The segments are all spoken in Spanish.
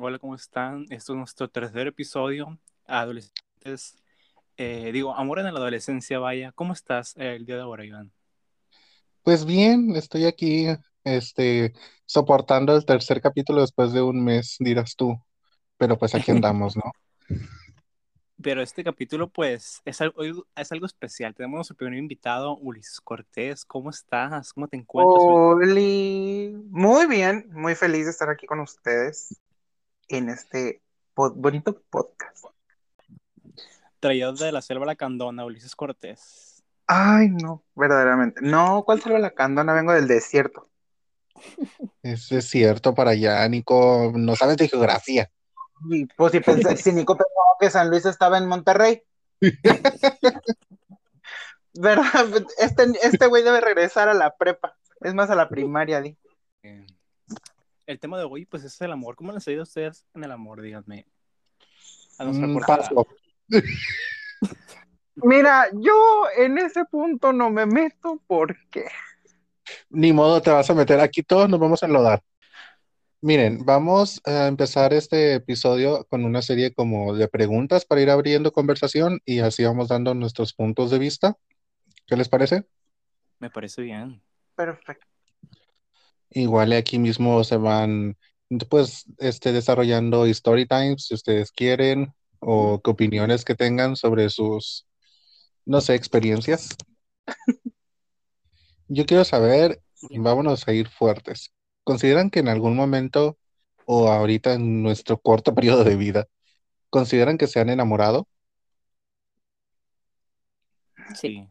Hola, ¿cómo están? Esto es nuestro tercer episodio. Adolescentes, eh, digo, amor en la adolescencia, vaya. ¿Cómo estás eh, el día de ahora, Iván? Pues bien, estoy aquí, este, soportando el tercer capítulo después de un mes, dirás tú. Pero pues aquí andamos, ¿no? Pero este capítulo, pues, es algo, es algo especial. Tenemos nuestro primer invitado, Ulises Cortés. ¿Cómo estás? ¿Cómo te encuentras? Oli, muy bien, muy feliz de estar aquí con ustedes en este pod- bonito podcast. Traído de la selva lacandona, Ulises Cortés. Ay, no, verdaderamente. No, ¿cuál será la candona? Vengo del desierto. Es cierto para allá, Nico, no sabes de geografía. Y pues si, pensé, si Nico pensaba que San Luis estaba en Monterrey. ¿Verdad? Este, este güey debe regresar a la prepa. Es más, a la primaria, di. El tema de hoy, pues, es el amor. ¿Cómo les ha ido a ustedes en el amor? Díganme. A nuestra Mm, paso. Mira, yo en ese punto no me meto porque Ni modo te vas a meter aquí, todos nos vamos a enlodar. Miren, vamos a empezar este episodio con una serie como de preguntas para ir abriendo conversación y así vamos dando nuestros puntos de vista. ¿Qué les parece? Me parece bien. Perfecto. Igual aquí mismo se van, pues, este, desarrollando story times, si ustedes quieren, o qué opiniones que tengan sobre sus, no sé, experiencias. Yo quiero saber, vámonos a ir fuertes. ¿Consideran que en algún momento o ahorita en nuestro corto periodo de vida, consideran que se han enamorado? Sí.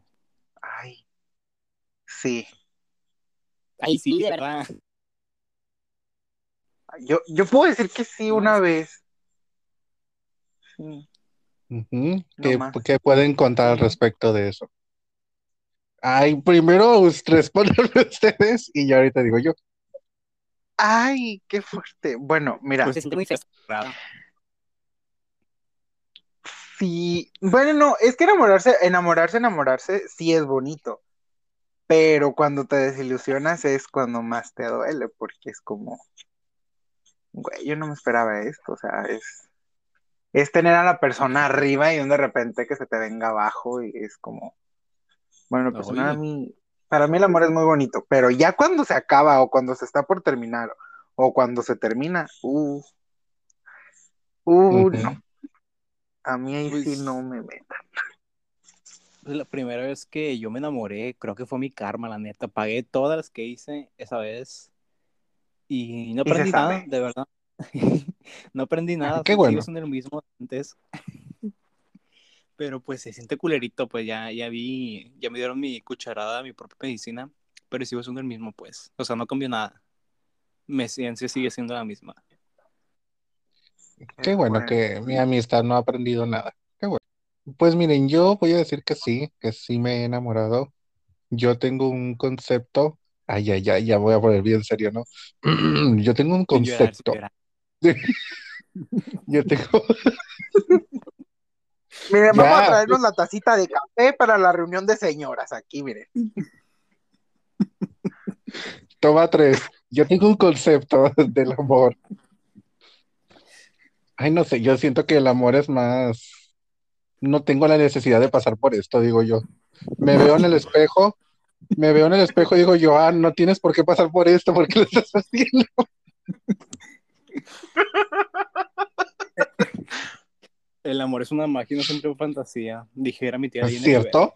Ay, sí. Ay, sí, de verdad. Yo, yo puedo decir que sí una vez. Sí. ¿Qué, qué pueden contar al respecto de eso? Ay, primero respondan ustedes y ya ahorita digo yo. Ay, qué fuerte. Bueno, mira, Pues se siente muy sí. Bueno, no, es que enamorarse, enamorarse, enamorarse sí es bonito. Pero cuando te desilusionas es cuando más te duele, porque es como, güey, yo no me esperaba esto, o sea, es, es tener a la persona arriba y de repente que se te venga abajo y es como, bueno, pues Oye. a mí, para mí el amor es muy bonito, pero ya cuando se acaba o cuando se está por terminar o cuando se termina, uh, uh, no, a mí ahí sí Pues- no me metan. La primera vez que yo me enamoré, creo que fue mi karma, la neta. Pagué todas las que hice esa vez y no Y aprendí nada, sabe. de verdad. No aprendí nada, qué sigo bueno. siendo el mismo antes. Pero pues se siente culerito, pues ya, ya vi, ya me dieron mi cucharada, mi propia medicina, pero sigo siendo el mismo, pues. O sea, no cambió nada. Mi ciencia sigue siendo la misma. Qué bueno que mi amistad no ha aprendido nada. Pues miren, yo voy a decir que sí, que sí me he enamorado. Yo tengo un concepto. Ay, ay, ay, ya voy a poner bien serio, ¿no? Yo tengo un Sin llorar, sin concepto. llorar. Yo tengo. Miren, vamos Ya. a traernos la tacita de café para la reunión de señoras aquí, miren. Toma tres. Yo tengo un concepto del amor. Ay, no sé, yo siento que el amor es más. No tengo la necesidad de pasar por esto, digo yo. Me veo en el espejo, me veo en el espejo y digo yo, ah, no tienes por qué pasar por esto, ¿por qué lo estás haciendo? El amor es una máquina, siempre una fantasía. Dijera mi tía ¿Es Rivera. cierto?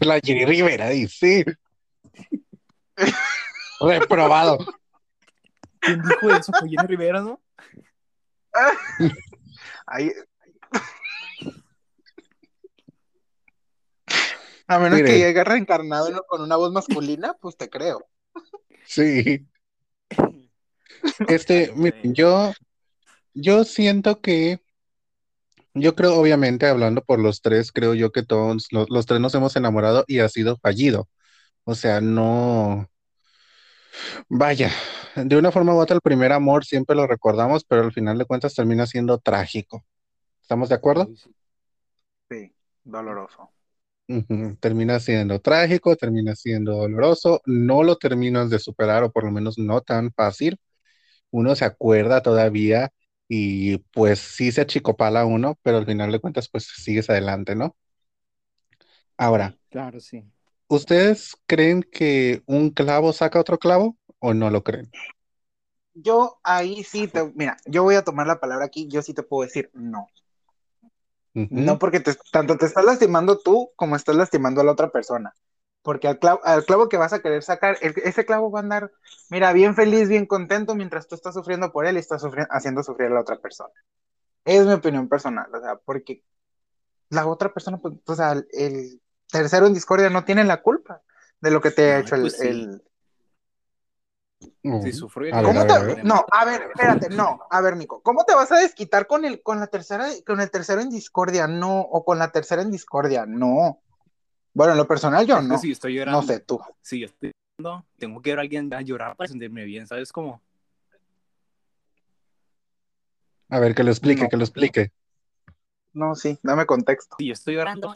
La Jenny Rivera dice. Reprobado. ¿Quién dijo eso? Fue Jenny Rivera, ¿no? Ay. A menos que llegue reencarnado con una voz masculina, pues te creo. Sí. Este, miren, yo, yo siento que, yo creo, obviamente, hablando por los tres, creo yo que todos, los, los tres nos hemos enamorado y ha sido fallido. O sea, no, vaya, de una forma u otra, el primer amor siempre lo recordamos, pero al final de cuentas termina siendo trágico. ¿Estamos de acuerdo? Sí. Sí, Termina siendo trágico, termina siendo doloroso, no lo terminas de superar, o por lo menos no tan fácil. uno se acuerda todavía y pues sí se achicopala uno, pero al final de cuentas pues sigues adelante, ¿no? Ahora, Claro, sí. ¿ustedes creen que un clavo saca otro clavo o no lo creen? Yo ahí sí te, mira, yo voy a tomar la palabra aquí, yo sí te puedo decir no. No porque te- tanto te estás lastimando tú como estás lastimando a la otra persona. Porque al clavo, al clavo que vas a querer sacar, el- ese clavo va a andar, mira, bien feliz, bien contento, mientras tú estás sufriendo por él y estás sufri- haciendo sufrir a la otra persona. Es mi opinión personal, o sea, porque la otra persona, pues, o sea, el, tercero en discordia no tiene la culpa de lo que te ha Ay, hecho el, pues sí. el- Mm. Si sufrió A ver, ¿Cómo a te- ver, a ver. No, a ver, espérate, no, a ver, Nico, ¿cómo te vas a desquitar con el, con la tercera, con el tercero en discordia? No, o con la tercera en discordia, no. Bueno, en lo personal yo no, si estoy llorando, no sé tú. si yo estoy llorando, tengo que ver a alguien a llorar para sentirme bien, ¿sabes cómo? A ver, que lo explique, No. que lo explique. No, sí, dame contexto. Si yo estoy llorando,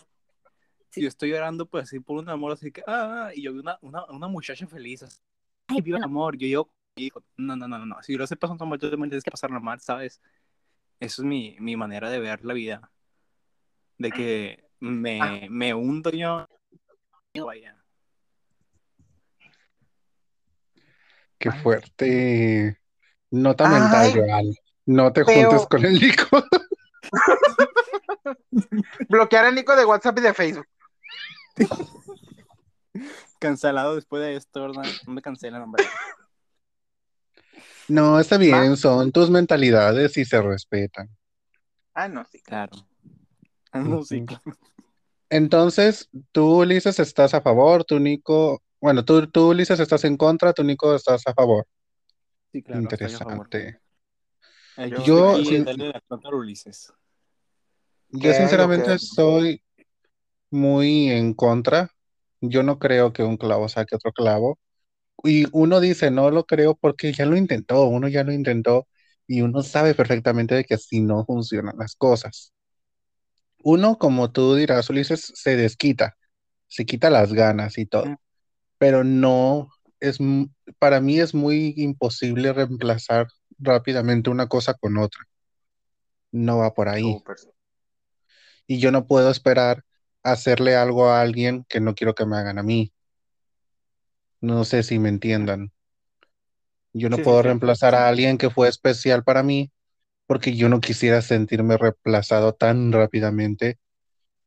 si yo estoy llorando, pues así por un amor, así que, ah, y yo vi una, una, una muchacha feliz, así, ay, viva el amor, yo digo, hijo, no, no, no, no, no, si yo lo sé pasando mal, tú también tienes que pasarlo mal, ¿sabes? Eso es mi, mi manera de ver la vida, de que me, Ah. me hundo yo, vaya. Qué fuerte. Nota Ay, mental, Joan. No te feo. juntes con el Nico. Bloquear a Nico de WhatsApp y de Facebook. Cancelado después de esto, ¿verdad? No me cancelan, hombre. No, está bien, son tus mentalidades y se respetan. Ah, no, sí. Claro. No, sí, claro. Entonces, tú, Ulises, estás a favor, tú, Nico, bueno, tú, tú, Ulises, estás en contra, tú, Nico, estás a favor. Sí, claro, estoy a favor. Interesante. Aquí, Yo, aquí, sin- Ulises. Yo ¿Qué hay o sinceramente estoy muy en contra. Yo no creo que un clavo saque otro clavo. Y uno dice, no lo creo porque ya lo intentó, uno ya lo intentó y uno sabe perfectamente de que así no funcionan las cosas. Uno, como tú dirás, Ulises, se desquita, se quita las ganas y todo, pero no es, para mí es muy imposible reemplazar rápidamente una cosa con otra. No va por ahí. Y yo no puedo esperar hacerle algo a alguien que no quiero que me hagan a mí. No sé si me entiendan. Yo no Sí, puedo sí. reemplazar a alguien que fue especial para mí porque yo no quisiera sentirme reemplazado tan rápidamente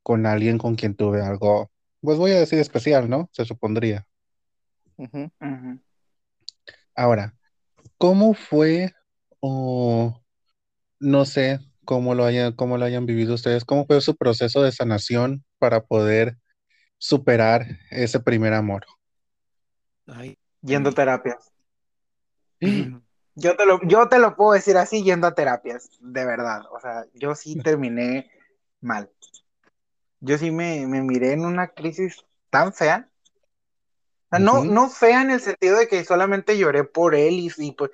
con alguien con quien tuve algo, pues voy a decir especial, ¿no? Se supondría. Ahora, ¿cómo fue o no sé cómo lo hayan, cómo lo hayan vivido ustedes? ¿Cómo fue su proceso de sanación para poder superar ese primer amor? Ay. Yendo a Mm. terapias. Yo te lo, yo te lo puedo decir así yendo a terapias, de verdad. O sea, yo sí terminé mal. Yo sí me, me miré en una crisis tan fea. O sea, no, no fea en el sentido de que solamente lloré por él y, y pues,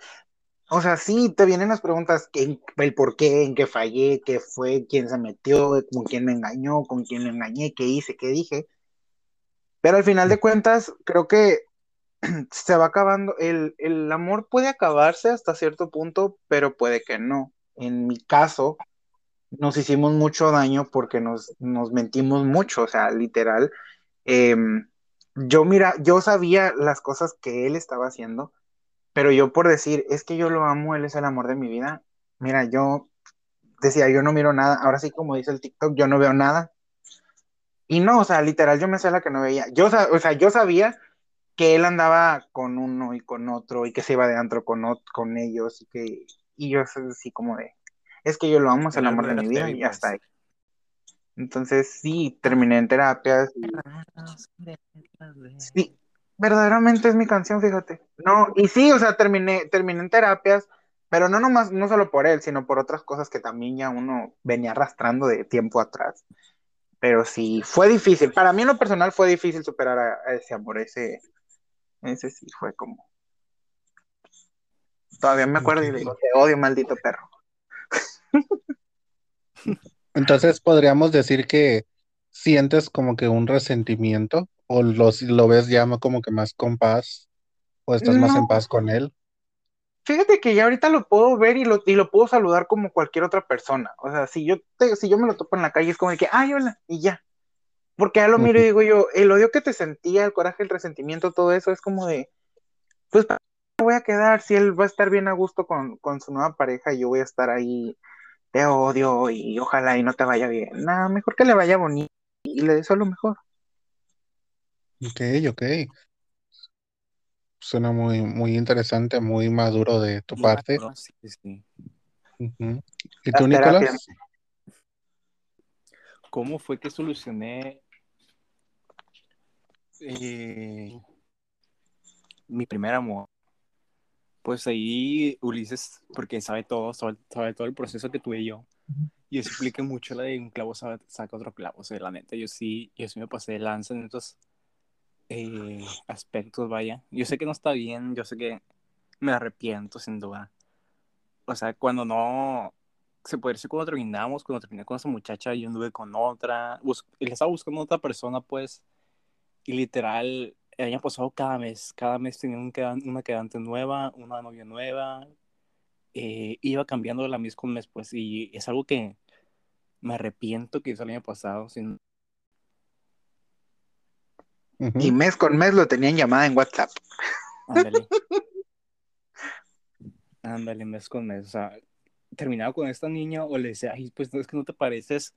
o sea, sí, te vienen las preguntas, ¿qué- el por qué, en qué fallé, qué fue, quién se metió, con quién me engañó, con quién le engañé, qué hice, qué dije. Pero al final de cuentas, creo que se va acabando, el, el amor puede acabarse hasta cierto punto, pero puede que no. En mi caso, nos hicimos mucho daño porque nos, nos mentimos mucho, o sea, literal. em, yo mira, yo sabía las cosas que él estaba haciendo, pero yo por decir, es que yo lo amo, él es el amor de mi vida. Mira, yo decía, yo no miro nada, ahora sí como dice el TikTok, yo no veo nada. Y no, o sea, literal, yo me sé la que no veía. Yo, o sea, yo sabía que él andaba con uno y con otro y que se iba de antro con, con ellos y que y yo así como de es que yo lo amo, es el amor de mi vida y hasta ahí. Entonces sí, terminé en terapias y sí, verdaderamente es mi canción, fíjate. No, y sí, o sea, terminé, terminé en terapias, pero no nomás, no solo por él, sino por otras cosas que también ya uno venía arrastrando de tiempo atrás. Pero sí, fue difícil. Para mí en lo personal fue difícil superar a, ese amor, ese, ese sí fue como. Todavía me acuerdo y digo, te odio, maldito perro. Entonces podríamos decir que sientes como que un resentimiento o lo, lo ves ya como que más con paz o estás más en paz con él. Fíjate que ya ahorita lo puedo ver y lo, y lo puedo saludar como cualquier otra persona. O sea, si yo, te, si yo me lo topo en la calle es como de que, ay, hola, y ya. Porque ya lo miro y digo yo, el odio que te sentía, el coraje, el resentimiento, todo eso es como de, pues, ¿para qué voy a quedar si él va a estar bien a gusto con, con su nueva pareja y yo voy a estar ahí, te odio y ojalá y no te vaya bien? Nada, mejor que le vaya bonito y le deseo lo mejor. Ok, ok. Suena muy, muy interesante, muy maduro de tu parte. maduro, sí, sí. Ujú. ¿Y Las tú. Nicolás? ¿Cómo fue que solucioné eh, mi primer amor? Pues ahí Ulises, porque sabe todo, sabe, sabe todo el proceso que tuve yo. Y eso explica mucho la de un clavo sabe- saca otro clavo. O sea, la neta, yo sí, yo sí me pasé de lanza en estos eh, aspectos, vaya. Yo sé que no está bien, yo sé que me arrepiento, sin duda. O sea, cuando no, se puede decir cuando terminamos, cuando terminé con esa muchacha, yo anduve con otra, bus- le estaba buscando otra persona, pues, y literal, el año pasado cada mes, cada mes tenía un una quedante nueva, una novia nueva, eh, iba cambiando la mes con mes, pues, y es algo que me arrepiento que hice el año pasado, sin... Y mes con mes lo tenían llamada en WhatsApp. Ándale. Ándale, mes con mes, o sea, terminaba con esta niña o le decía, ay, pues, es que no te pareces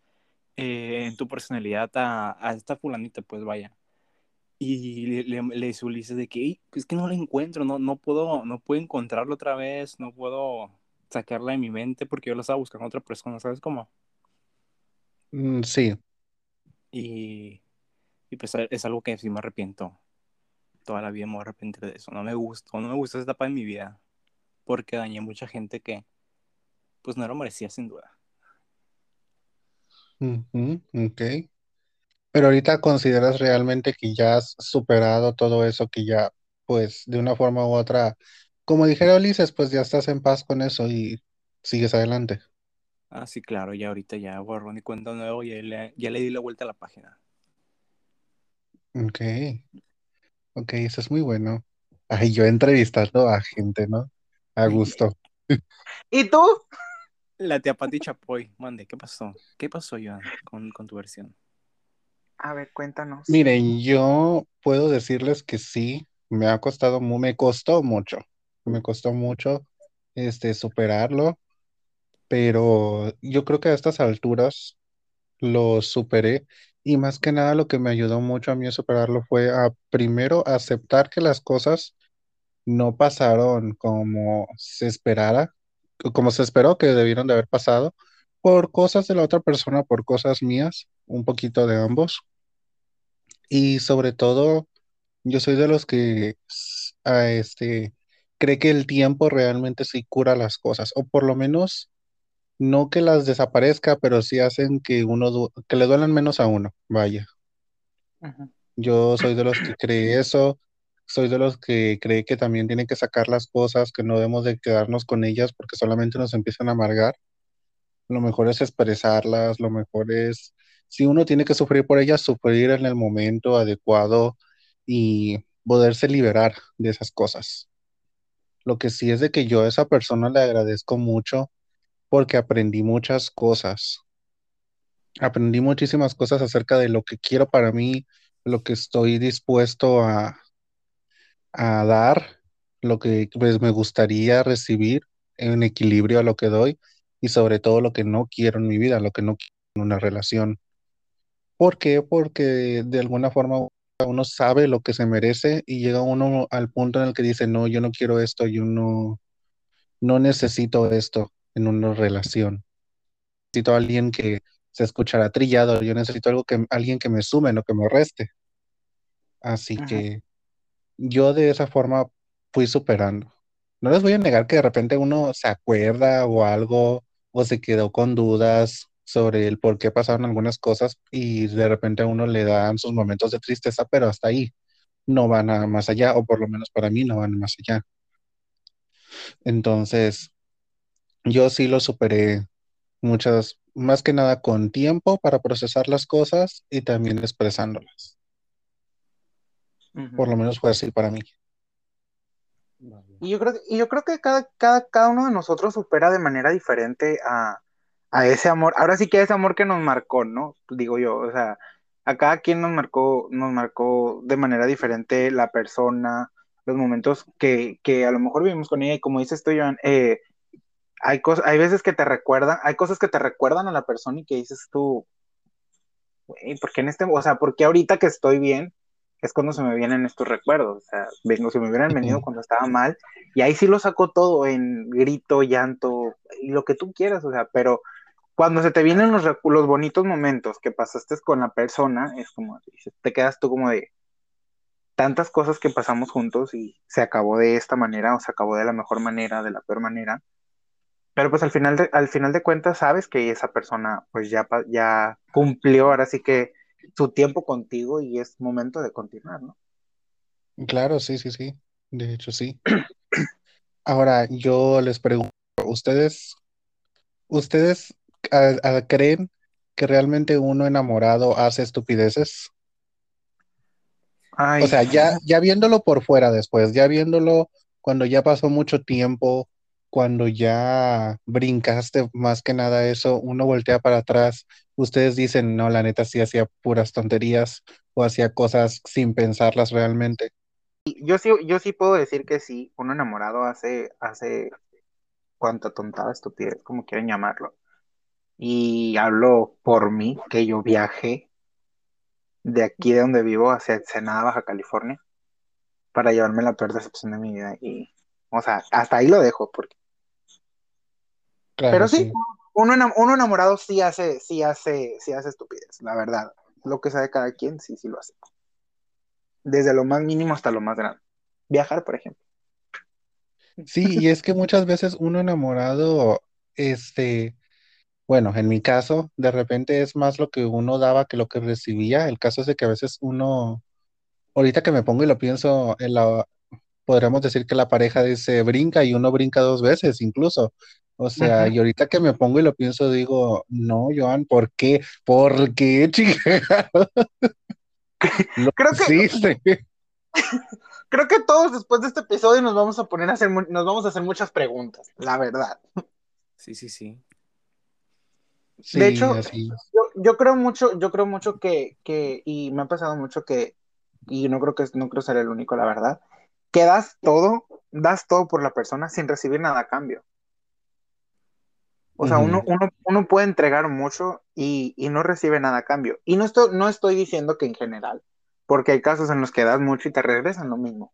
eh, en tu personalidad a, a esta fulanita, pues, vaya. Y le, le, le dice Ulises de que, "Ey, es que no la encuentro, no, no puedo, no puedo encontrarla otra vez, no puedo sacarla de mi mente porque yo la estaba buscando a otra persona, ¿sabes cómo? Mm, Sí, Y, y pues es algo que sí me arrepiento. Toda la vida me voy a arrepentir de eso. No me gustó, no me gustó esa etapa de mi vida porque dañé a mucha gente que pues no lo merecía sin duda. Ok. Pero ahorita consideras realmente que ya has superado todo eso, que ya, pues, de una forma u otra, como dijera Ulises, pues ya estás en paz con eso y sigues adelante. Ah, sí, claro, ya ahorita ya borrón y cuenta nuevo, ya le, ya le di la vuelta a la página. Ok, ok, eso es muy bueno. Ay, yo entrevistando a gente, ¿no? A gusto. ¿Y tú? La tía Pati Chapoy, mande, ¿qué pasó? ¿Qué pasó, Joan, con, con tu versión? A ver, cuéntanos. Miren, yo puedo decirles que sí, me ha costado, me costó mucho, me costó mucho, este, superarlo, pero yo creo que a estas alturas lo superé y más que nada lo que me ayudó mucho a mí a superarlo fue a primero aceptar que las cosas no pasaron como se esperara, como se esperó que debieron de haber pasado, por cosas de la otra persona, por cosas mías, un poquito de ambos. Y sobre todo, yo soy de los que a este, cree que el tiempo realmente sí cura las cosas, o por lo menos no que las desaparezca, pero sí hacen que uno, que le duelan menos a uno, vaya. Yo soy de los que cree eso, soy de los que cree que también tienen que sacar las cosas, que no debemos de quedarnos con ellas porque solamente nos empiezan a amargar. Lo mejor es expresarlas, lo mejor es, si uno tiene que sufrir por ellas, sufrir en el momento adecuado y poderse liberar de esas cosas. Lo que sí es de que yo a esa persona le agradezco mucho porque aprendí muchas cosas. Aprendí muchísimas cosas acerca de lo que quiero para mí, lo que estoy dispuesto a, a dar, lo que pues, me gustaría recibir en equilibrio a lo que doy y sobre todo lo que no quiero en mi vida, lo que no quiero en una relación. ¿Por qué? Porque de alguna forma uno sabe lo que se merece y llega uno al punto en el que dice, no, yo no quiero esto, yo no, no necesito esto en una relación. Necesito a alguien que se escuchará trillado, yo necesito algo que, alguien que me sume, no que me reste. Así Ajá. que yo de esa forma fui superando. No les voy a negar que de repente uno se acuerda o algo o se quedó con dudas sobre el por qué pasaron algunas cosas y de repente a uno le dan sus momentos de tristeza, pero hasta ahí no van a más allá, o por lo menos para mí no van más allá. Entonces, yo sí lo superé muchas, más que nada con tiempo para procesar las cosas y también expresándolas. Por lo menos fue así para mí. Y yo creo, y yo creo que cada, cada, cada uno de nosotros supera de manera diferente a, a ese amor. Ahora sí que ese amor que nos marcó, ¿no? Digo yo, o sea, a cada quien nos marcó, nos marcó de manera diferente la persona, los momentos que, que a lo mejor vivimos con ella. Y como dices tú, Joan, eh, hay, cosas, hay veces que te recuerdan, hay cosas que te recuerdan a la persona y que dices tú, güey, ¿por qué en este, o sea, porque ahorita que estoy bien, es cuando se me vienen estos recuerdos, o sea, vengo, se me hubieran venido cuando estaba mal, y ahí sí lo saco todo en grito, llanto, y lo que tú quieras, o sea, pero cuando se te vienen los, los bonitos momentos que pasaste con la persona, es como, te quedas tú como de tantas cosas que pasamos juntos y se acabó de esta manera o se acabó de la mejor manera, de la peor manera, pero pues al final de, al final de cuentas sabes que esa persona pues ya, ya cumplió ahora sí que su tiempo contigo y es momento de continuar, ¿no? Claro, sí, sí, sí. De hecho, sí. Ahora, yo les pregunto, ¿ustedes, ustedes creen que realmente uno enamorado hace estupideces? O sea, ya, ya viéndolo por fuera después, ya viéndolo cuando ya pasó mucho tiempo, cuando ya brincaste más que nada eso, uno voltea para atrás, ustedes dicen, no, la neta sí hacía puras tonterías o hacía cosas sin pensarlas realmente. Yo sí, yo sí puedo decir que sí, uno enamorado hace, hace cuánta tontada, estupidez, como quieren llamarlo. Y hablo por mí, que yo viajé de aquí de donde vivo hacia Ensenada, Baja California, para llevarme la peor decepción de mi vida. Y, o sea, hasta ahí lo dejo, porque pero sí, Uno, enamorado sí hace, sí hace, sí hace estupidez, la verdad. Lo que sabe cada quien, sí, sí lo hace. Desde lo más mínimo hasta lo más grande. Viajar, por ejemplo. Sí, y es que muchas veces uno enamorado, este, bueno, en mi caso, de repente es más lo que uno daba que lo que recibía. El caso es de que a veces uno, ahorita que me pongo y lo pienso, en la, podríamos decir que la pareja dice brinca y uno brinca dos veces incluso. O sea, y ahorita que me pongo y lo pienso, digo, no, Joan, ¿por qué? ¿Por qué, chica? creo que creo que todos después de este episodio nos vamos a poner a hacer nos vamos a hacer muchas preguntas, la verdad. Sí, sí, sí. de hecho, yo, creo mucho, yo creo mucho que, que, y me ha pasado mucho que, y no creo que no creo ser el único, la verdad, que das todo, das todo por la persona sin recibir nada a cambio. O sea, uno, uno, uno, puede entregar mucho y, y, no recibe nada a cambio. Y no estoy, no estoy diciendo que en general, porque hay casos en los que das mucho y te regresan lo mismo.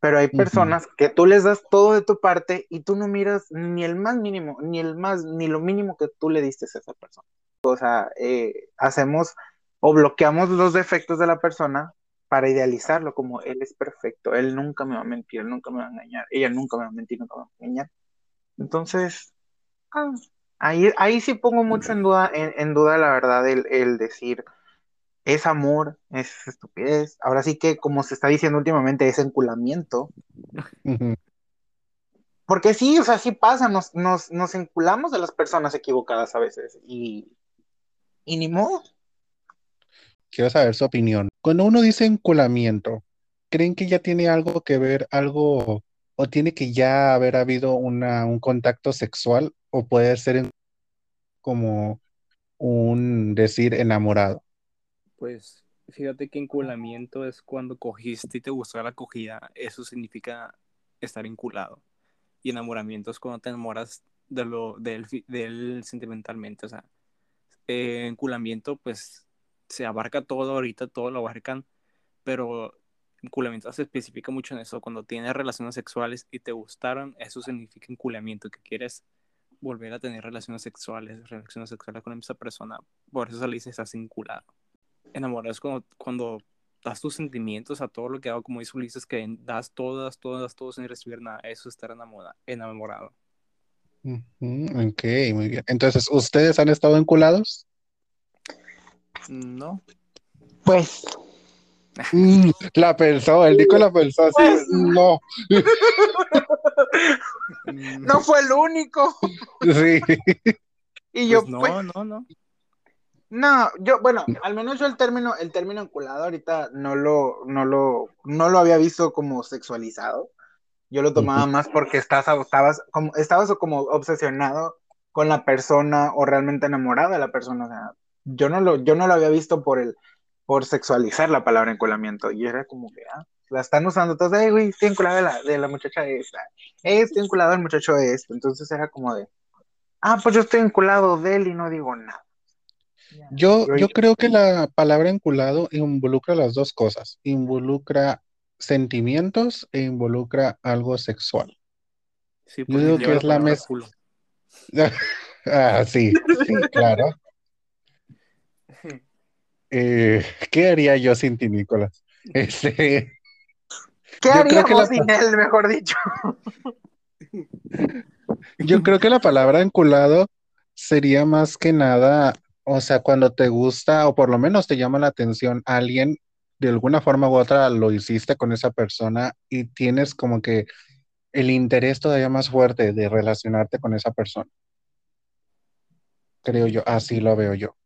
Pero hay personas que tú les das todo de tu parte y tú no miras ni el más mínimo, ni el más, ni lo mínimo que tú le diste a esa persona. O sea, eh, hacemos o bloqueamos los defectos de la persona para idealizarlo como él es perfecto, él nunca me va a mentir, él nunca me va a engañar, ella nunca me va a mentir, nunca me va a engañar. Entonces, ah, Ahí, ahí sí pongo mucho en duda, en, duda la verdad, el, decir es amor, es estupidez. Ahora sí que, como se está diciendo últimamente, es enculamiento. Porque sí, o sea, sí pasa, nos, nos, nos enculamos de las personas equivocadas a veces y, y ni modo. Quiero saber su opinión. Cuando uno dice enculamiento, ¿creen que ya tiene algo que ver, algo, o tiene que ya haber habido una, un contacto sexual o puede ser como un decir enamorado. Pues fíjate que enculamiento es cuando cogiste y te gustó la acogida, eso significa estar enculado. Y enamoramiento es cuando te enamoras de lo, del sentimentalmente, o sea, eh, enculamiento pues se abarca todo ahorita, todo lo abarcan, pero enculamiento se especifica mucho en eso, cuando tienes relaciones sexuales y te gustaron, eso significa enculamiento, que quieres volver a tener relaciones sexuales, relaciones sexuales con esa persona. Por eso se le dice estás vinculado. Enamorado es cuando, cuando das tus sentimientos a todo lo que hago, como dice Ulises, que das todas, todas, todas sin recibir nada. Eso es estar enamorado. enamorado. Ok, muy bien. Entonces, ¿ustedes han estado vinculados? No. Pues. Mm, la pensó, el Nico la pensó así. Pues, no. no fue el único. Sí. Y yo, pues no, pues, no, no. No, yo, bueno, al menos yo el término, el término enculado ahorita no lo, no lo, no lo había visto como sexualizado. Yo lo tomaba más porque estás, estabas, como, estabas como obsesionado con la persona o realmente enamorada de la persona. O sea, yo no lo, yo no lo había visto por el, por sexualizar la palabra enculamiento. Y era como que, ah, la están usando todos, hey, güey, estoy enculado de la, de la muchacha esta, hey, estoy enculado del muchacho este. Entonces era como de, ah, pues yo estoy enculado de él y no digo nada. Yo, yo creo que la palabra enculado involucra las dos cosas. Involucra sentimientos e involucra algo sexual. Sí, Yo digo que es la mezcla. ah, sí, sí, claro. Eh, ¿qué haría yo sin ti, Nicolás? Este, ¿Qué haríamos la- sin él, mejor dicho? yo creo que la palabra enculado sería más que nada, o sea, cuando te gusta o por lo menos te llama la atención alguien, de alguna forma u otra lo hiciste con esa persona y tienes como que el interés todavía más fuerte de relacionarte con esa persona. Creo yo, así lo veo yo.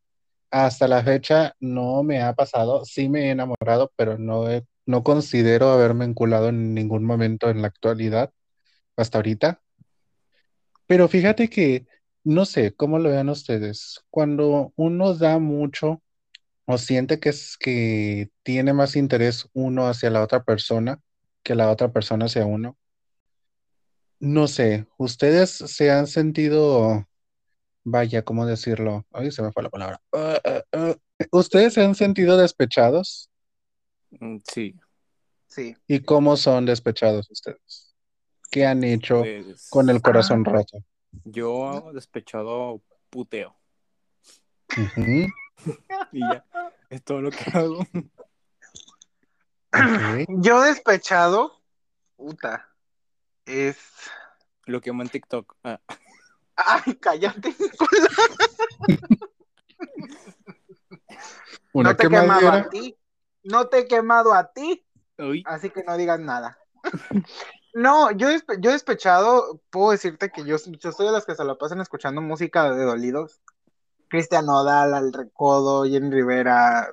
Hasta la fecha no me ha pasado, sí me he enamorado, pero no, no considero haberme enculado en ningún momento en la actualidad, hasta ahorita. Pero fíjate que, no sé, ¿cómo lo vean ustedes? Cuando uno da mucho o siente que es que tiene más interés uno hacia la otra persona que la otra persona hacia uno, no sé, ¿ustedes se han sentido, vaya, ¿cómo decirlo? Ay, se me fue la palabra. Ah, ah, ah. ¿Ustedes se han sentido despechados? Mm, Sí, Sí. ¿Y cómo son despechados ustedes? ¿Qué han hecho pues, con el corazón Ah. roto? yo despechado puteo. Y ya, es todo lo que hago. Yo despechado, puta, es... Lo que amo en TikTok. Ah, Ay, cállate. Una No te he quemado a ti. No te he quemado a ti, uy, así que no digas nada. No, yo, yo despechado, puedo decirte que yo, yo soy de las que se la pasan escuchando música de dolidos. Cristian Nodal, Al Recodo, Jenny Rivera,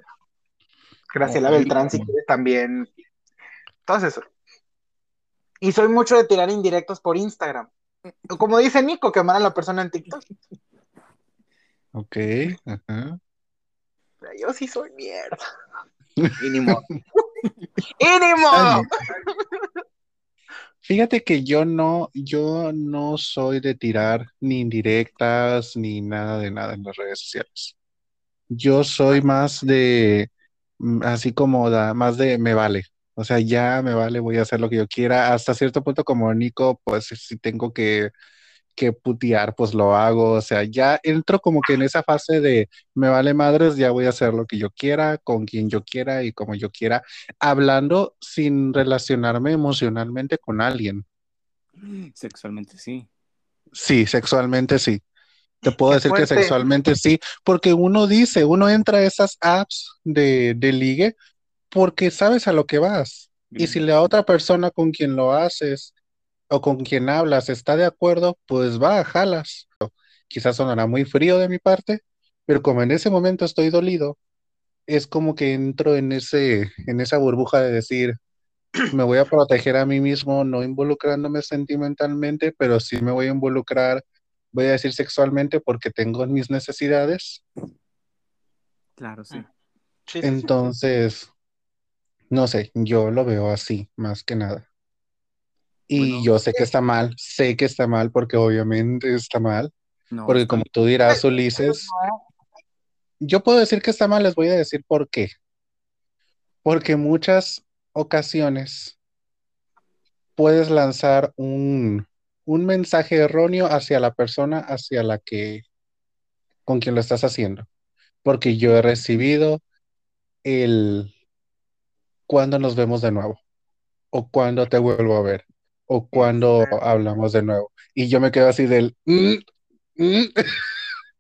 Graciela. Beltrán, si quieres también. Todo eso. Y soy mucho de tirar indirectos por Instagram. Como dice Nico, quemar a la persona en TikTok. Ok, ajá. Pero Yo sí soy mierda. Y ni modo. ¡Y ni modo! Ay, Fíjate que yo no, yo no soy de tirar ni indirectas ni nada de nada en las redes sociales. Yo soy más de, mm, así como da, más de me vale. O sea, ya me vale, voy a hacer lo que yo quiera. Hasta cierto punto, como Nico, pues si tengo que, que putear, pues lo hago. O sea, ya entro como que en esa fase de me vale madres, ya voy a hacer lo que yo quiera, con quien yo quiera y como yo quiera, hablando sin relacionarme emocionalmente con alguien. sexualmente sí. Sí, sexualmente sí. Te puedo decir que sexualmente sí, porque uno dice, uno entra a esas apps de, de ligue porque sabes a lo que vas. Y si la otra persona con quien lo haces o con quien hablas está de acuerdo, pues va, jalas. Quizás sonará muy frío de mi parte, pero como en ese momento estoy dolido, es como que entro en ese, en esa burbuja de decir, me voy a proteger a mí mismo, no involucrándome sentimentalmente, pero sí me voy a involucrar, voy a decir sexualmente porque tengo mis necesidades. Claro, sí. Sí, sí, sí. Entonces, no sé, yo lo veo así, más que nada. Y Bueno. yo sé que está mal, sé que está mal porque obviamente está mal, No, porque como tú dirás, Ulises, yo puedo decir que está mal, les voy a decir por qué. Porque muchas ocasiones puedes lanzar un, un mensaje erróneo hacia la persona hacia la que, con quien lo estás haciendo. Porque yo he recibido el cuándo nos vemos de nuevo, o cuándo te vuelvo a ver, o cuándo hablamos de nuevo. Y yo me quedo así del, "Mm, mm".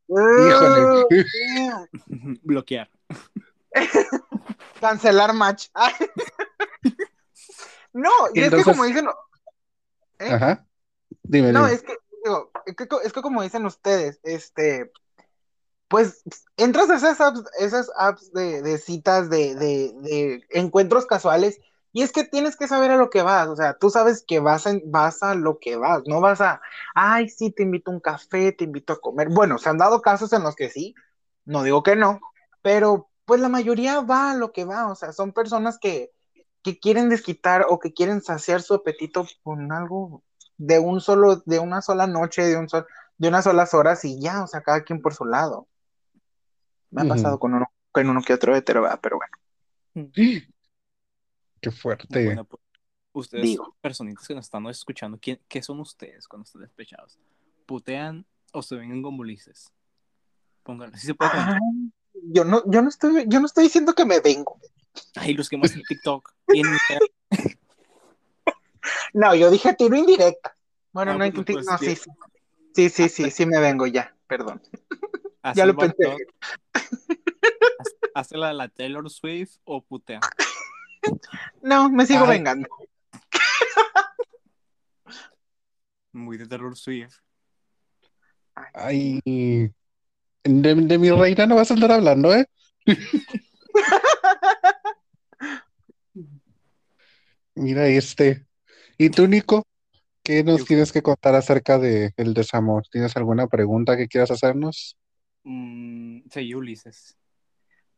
Híjole. Bloquear. Cancelar match. No, y es que Entonces- como dicen, ¿eh? Ajá. Dime, No, dime. es que, digo, es que, es que como dicen ustedes, este, pues entras a esas apps, esas apps de, citas, de, de, de encuentros casuales, Y es que tienes que saber a lo que vas, o sea, tú sabes que vas a, vas a lo que vas, no vas a, ay, sí, te invito a un café, te invito a comer. Bueno, se han dado casos en los que sí, no digo que no, pero pues la mayoría va a lo que va, o sea, son personas que, que quieren desquitar o que quieren saciar su apetito con algo de un solo, de una sola noche, de un sol, de unas solas horas y ya, o sea, cada quien por su lado. Me ha pasado con uno, con uno que otro hetero, ¿verdad? pero bueno. Qué fuerte. Bueno, pues, ustedes, Digo. personitas que nos están escuchando, ¿quién- ¿qué son ustedes cuando están despechados? ¿Putean o se ven con bolices? Pónganlo, se puede yo no, yo no estoy, yo no estoy diciendo que me vengo. Ay, los que más en TikTok y en Instagram. No, yo dije tiro indirecta. Bueno, Ah, no, pues, no, bien. sí, sí. Sí, sí, sí, sí me vengo ya, perdón. Haz Ya lo pensé. Hace la de la Taylor Swift o putea. No, me sigo Ay. vengando. Muy de Taylor Swift. Ay, de, de mi reina no vas a andar hablando, ¿eh? Mira este. ¿Y tú, Nico? ¿Qué nos tienes que contar acerca de el desamor? ¿Tienes alguna pregunta que quieras hacernos? Mm, sí, Ulises.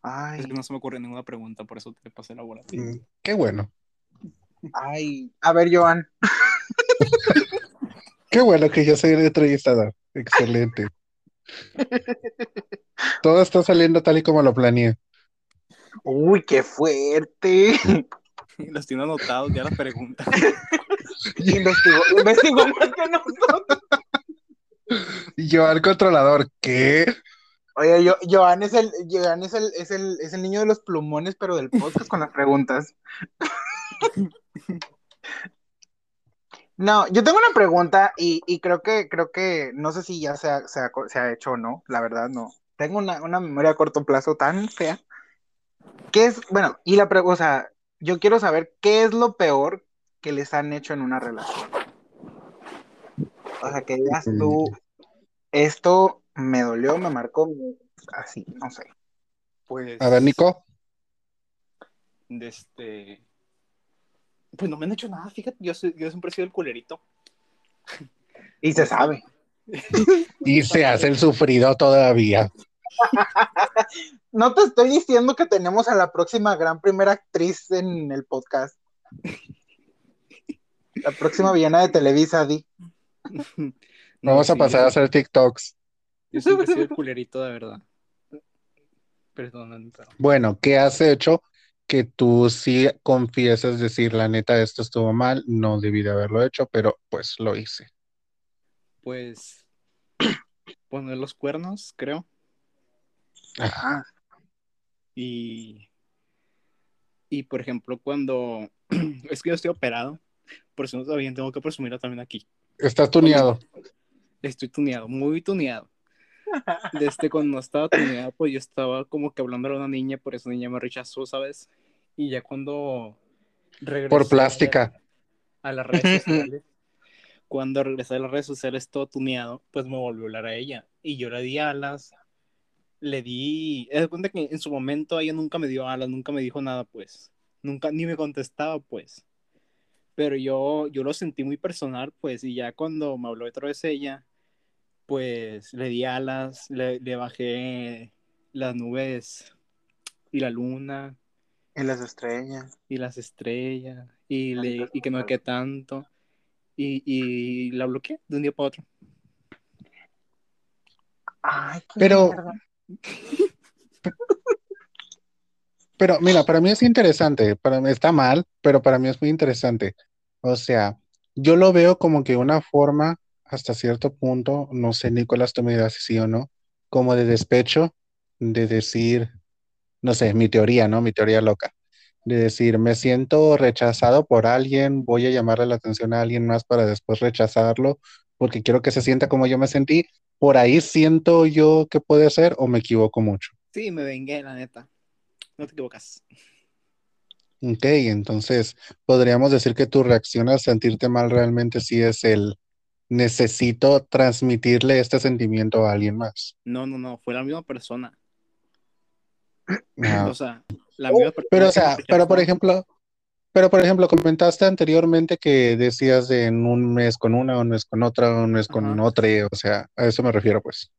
Ay, Es que no se me ocurre ninguna pregunta, por eso te pasé la bola. Mm, Qué bueno. ay. A ver, Joan. Qué bueno que yo soy el entrevistador. Excelente. Todo está saliendo tal y como lo planeé. Uy, qué fuerte. Los tiene anotados ya las preguntas. Investigo, investigo más que nosotros. Yo al controlador, ¿qué? Oye, yo, Joan es el, Joan es el, es el, es el niño de los plumones, pero del podcast con las preguntas. No, yo tengo una pregunta y, y creo que, creo que, no sé si ya se ha, se ha, se ha hecho o no, la verdad no. Tengo una, una memoria a corto plazo tan fea. ¿Qué es, bueno, y la pregunta, o sea, yo quiero saber qué es lo peor que les han hecho en una relación? O sea, que digas tú, esto me dolió, me marcó, así, no sé. Pues. A ver, Nico. De este. Pues no me han hecho nada, fíjate. Yo, soy- yo siempre he sido el culerito. Y se sabe. Y se hace el sufrido todavía. No te estoy diciendo que tenemos a la próxima gran primera actriz en el podcast. La próxima villana de Televisa, Di. No, Vamos a pasar a hacer TikToks. Yo siempre he sido el culerito, de verdad. Perdón, pero. Bueno, ¿qué has hecho que tú sí confieses decir, la neta, esto estuvo mal, no debí de haberlo hecho, pero pues lo hice? Pues. Poner los cuernos, creo. Ah, Y. Y por ejemplo, cuando. Es que yo estoy operado. Por eso no sabían, tengo que presumirlo también aquí. Estás tuneado. Estoy tuneado, muy tuneado. Desde cuando no estaba tuneado, pues yo estaba como que hablando a una niña, por eso niña me rechazó, ¿sabes? Y ya cuando regresé Por plástica. a las redes sociales, cuando regresé a las redes sociales todo tuneado, pues me volvió a hablar a ella. Y yo le di alas, le di... Es de cuenta que en su momento ella nunca me dio alas, nunca me dijo nada, pues. Nunca, ni me contestaba, pues. Pero yo, yo lo sentí muy personal, pues, y ya cuando me habló otra vez ella, pues le di alas, le, le bajé las nubes y la luna y las estrellas. y las estrellas y, le, y que no qué tanto y, y la bloqueé de un día para otro. Ay, qué Pero-. Pero mira, para mí es interesante, para mí está mal, pero para mí es muy interesante. O sea, yo lo veo como que una forma, hasta cierto punto, no sé, Nicolás, tú me dirás si sí o no, como de despecho, de decir, no sé, mi teoría, ¿no? Mi teoría loca, de decir, me siento rechazado por alguien, voy a llamarle la atención a alguien más para después rechazarlo, porque quiero que se sienta como yo me sentí. Por ahí siento yo que puede ser o me equivoco mucho. Sí, me vengué, la neta. No te equivocas. Ok, entonces podríamos decir que tu reacción al sentirte mal realmente sí es el necesito transmitirle este sentimiento a alguien más. No, no, no, fue la misma persona. Ah, O sea, la misma persona. pero o sea, pero por ejemplo, Pero, por ejemplo, comentaste anteriormente que decías de en un mes con una, un mes con otra, un mes con Ajá. otra, o sea, a eso me refiero, pues.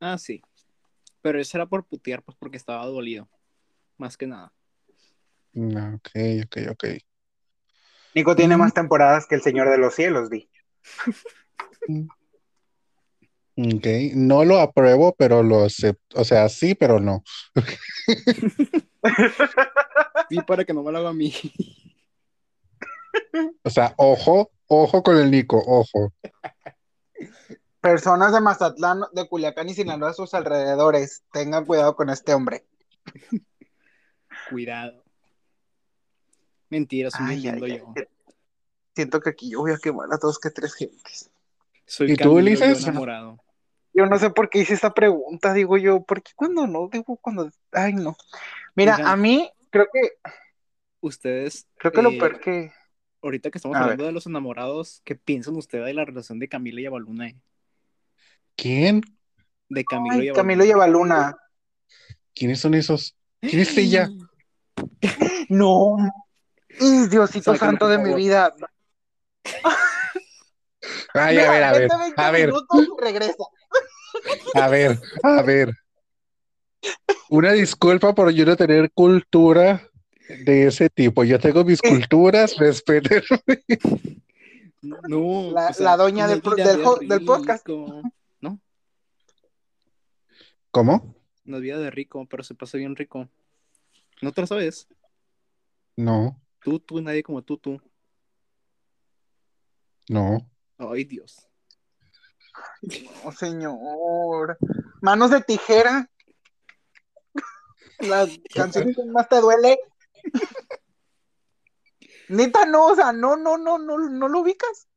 Ah, sí. Pero eso era por putear, pues porque estaba dolido. Más que nada. Ah, Ok, ok, ok. Nico tiene Mm. más temporadas que el Señor de los Cielos, di. Ok, no lo apruebo, pero lo acepto. O sea, sí, pero no. Sí, para que no me lo haga a mí. O sea, ojo, ojo con el Nico, ojo. Personas de Mazatlán, de Culiacán y Sinaloa a sus alrededores, tengan cuidado con este hombre. Cuidado. Mentira, ay, ay. yo. Siento que aquí yo voy a quemar a dos que tres gentes. Soy ¿Y tú, Ulises? enamorado. Yo no sé por qué hice esta pregunta, digo yo, ¿por qué cuando no? Digo cuando, ay no. Mira, Oigan. a mí creo que, Ustedes, creo que lo eh, peor que, ahorita que estamos A hablando ver. de los enamorados, ¿qué piensan ustedes de la relación de Camila y Avaluna? eh? ¿Quién? De Camilo y ay, Avaluna. Camilo lleva luna. ¿Quiénes son esos? ¿Quién es ella? No. Diosito santo de mi vida. Ay, Mira, a ver, a ver, vete 20 a ver, minutos regresa. a ver, a ver. Una disculpa por yo no tener cultura de ese tipo. Yo tengo mis culturas, respeten. No, La- o sea, la doña del podcast. No, ¿Cómo? no es vida de rico, pero se pasa bien rico. ¿No te lo sabes? No, Tú, tú, nadie como tú, tú. no. Ay, Dios. Oh, señor. Manos de tijera. La canción que más te duele. Neta, no, o sea, no, no, no, no, no lo ubicas.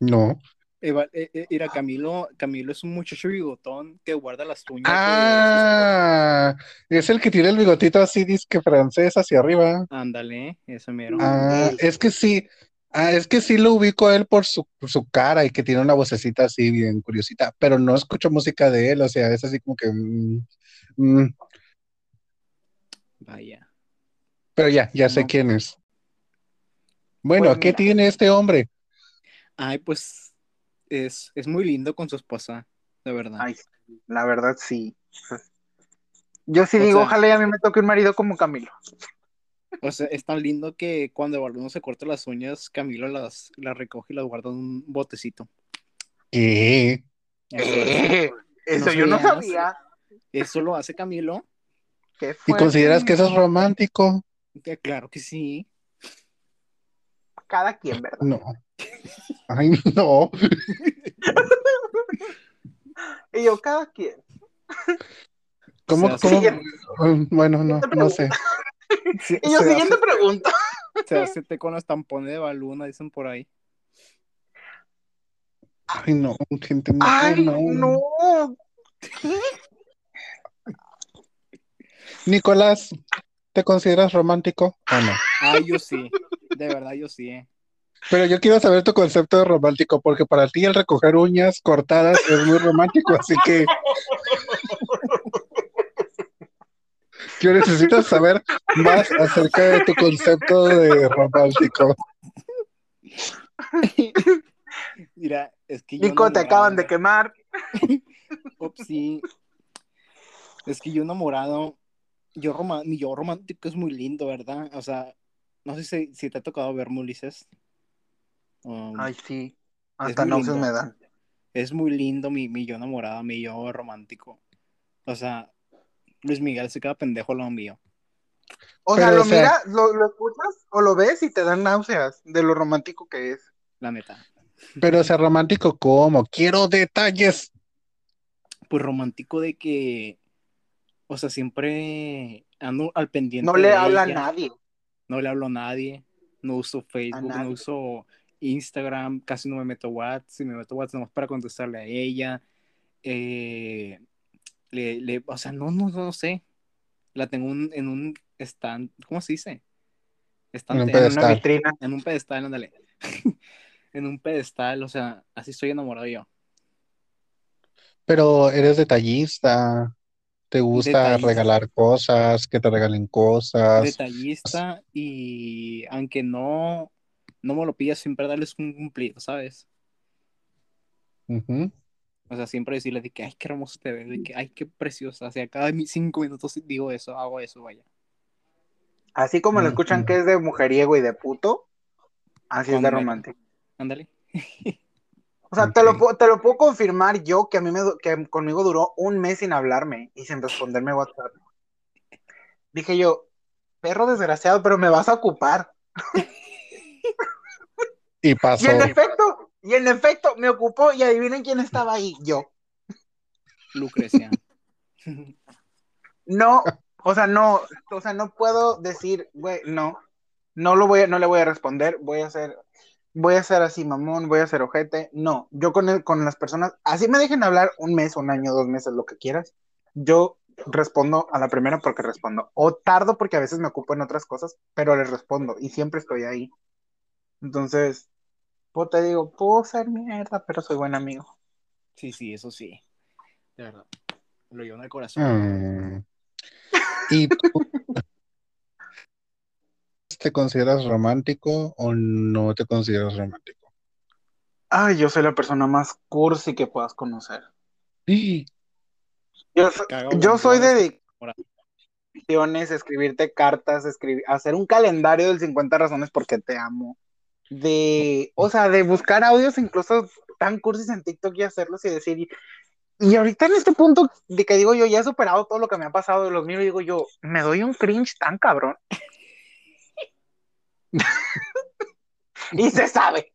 No. Eva- eh, eh, mira, Camilo, Camilo es un muchacho bigotón que guarda las uñas de Ah, es el que tiene el bigotito así, disque francés hacia arriba. Ándale, ese mero. Ah, es que sí, ah, es que sí lo ubico a él por su, por su cara y que tiene una vocecita así bien curiosita, pero no escucho música de él, o sea, es así como que, mm, mm, Vaya. pero ya, ya sé No. quién es. Bueno, Pues ¿qué mira. tiene este hombre? Ay, pues es, es muy lindo con su esposa, de verdad. Ay, la verdad sí. Yo sí O digo, sea- ojalá y a mí me toque un marido como Camilo. O sea, es tan lindo que cuando Balduno se corta las uñas, Camilo las, las recoge y las guarda en un botecito. ¿Qué? Eso, es- Eso No yo no sabía. eso lo hace Camilo. Qué ¿Y fuerte. consideras que eso es romántico? Que claro que sí. Cada quien, ¿verdad? No. Ay, no. Y yo, cada quien. ¿Cómo, cómo? Bueno, no, no sé. Se, Y yo, siguiente hace, pregunta. se hace té con los tampones de Baluna, dicen por ahí. Ay, no, gente, no, Ay, no. no. Nicolás, ¿te consideras romántico o no? Ay, yo sí. De verdad, yo sí. eh. Pero yo quiero saber tu concepto de romántico, porque para ti el recoger uñas cortadas es muy romántico, así que yo necesito saber más acerca de tu concepto de romántico. Mira, es que yo Nico, te acaban de quemar. Ups, sí. Es que yo enamorado, yo, roma- mi yo romántico es muy lindo, ¿verdad? O sea, no sé si, si te ha tocado verme, Ulises. Um, Ay, sí. Hasta náuseas lindo. me dan. Es muy lindo mi, mi yo enamorado, mi yo romántico. O sea, Luis Miguel se queda pendejo lo mío, O Pero, sea, lo o sea- miras, lo, lo escuchas o lo ves y te dan náuseas de lo romántico que es. la neta. Pero, o sea, romántico, ¿cómo? Quiero detalles. Pues romántico de que, o sea, siempre ando al pendiente No le de habla a nadie. no le hablo a nadie, no uso Facebook, no uso Instagram, casi no me meto WhatsApp, si me meto WhatsApp nomás para contestarle a ella. Eh, le, le- o sea, no, no, no sé. La tengo un- en un stand, ¿cómo se dice? Estante, En un En una vitrina. en un pedestal, ándale. en un pedestal, o sea, así estoy enamorado yo. Pero eres detallista. Te gusta Detallista. regalar cosas, que te regalen cosas. Detallista y aunque no, no me lo pidas, siempre darles un cumplido, ¿sabes? Ujú. O sea, siempre decirles de que, ay, qué hermoso te ves, de que, ay, qué preciosa. O sea, cada cinco minutos digo eso, hago eso, vaya. Así como lo escuchan que es de mujeriego y de puto, así es de romántico. Ándale. O sea, te, lo, te lo puedo confirmar yo que a mí me, que conmigo duró un mes sin hablarme y sin responderme WhatsApp. Dije yo, perro desgraciado, pero me vas a ocupar. Y Y pasó. en efecto, y en efecto, me ocupó y adivinen quién estaba ahí, yo. Lucrecia. No, o sea, no, o sea, no puedo decir, güey, no, no lo voy a, no le voy a responder, voy a hacer, voy a ser así mamón, voy a ser ojete, no, yo con el- con las personas, así me dejen hablar un mes, un año, dos meses, lo que quieras, yo respondo a la primera porque respondo, o tardo porque a veces me ocupo en otras cosas, pero les respondo y siempre estoy ahí. Entonces, pues te digo, puedo ser mierda, pero soy buen amigo. Sí, sí, eso sí. De verdad. Lo llevo en el corazón. Mm. ¿Y tú te consideras romántico o no te consideras romántico? Ay, yo soy la persona más cursi que puedas conocer. Sí. Yo, so- yo soy de escribirte cartas, escribir, hacer un calendario del 50 razones porque te amo. De, o sea, de buscar audios incluso tan cursis en TikTok y hacerlos y decir, y, y ahorita en este punto de que digo yo, ya he superado todo lo que me ha pasado, los miro y digo yo, me doy un cringe tan cabrón. y se sabe.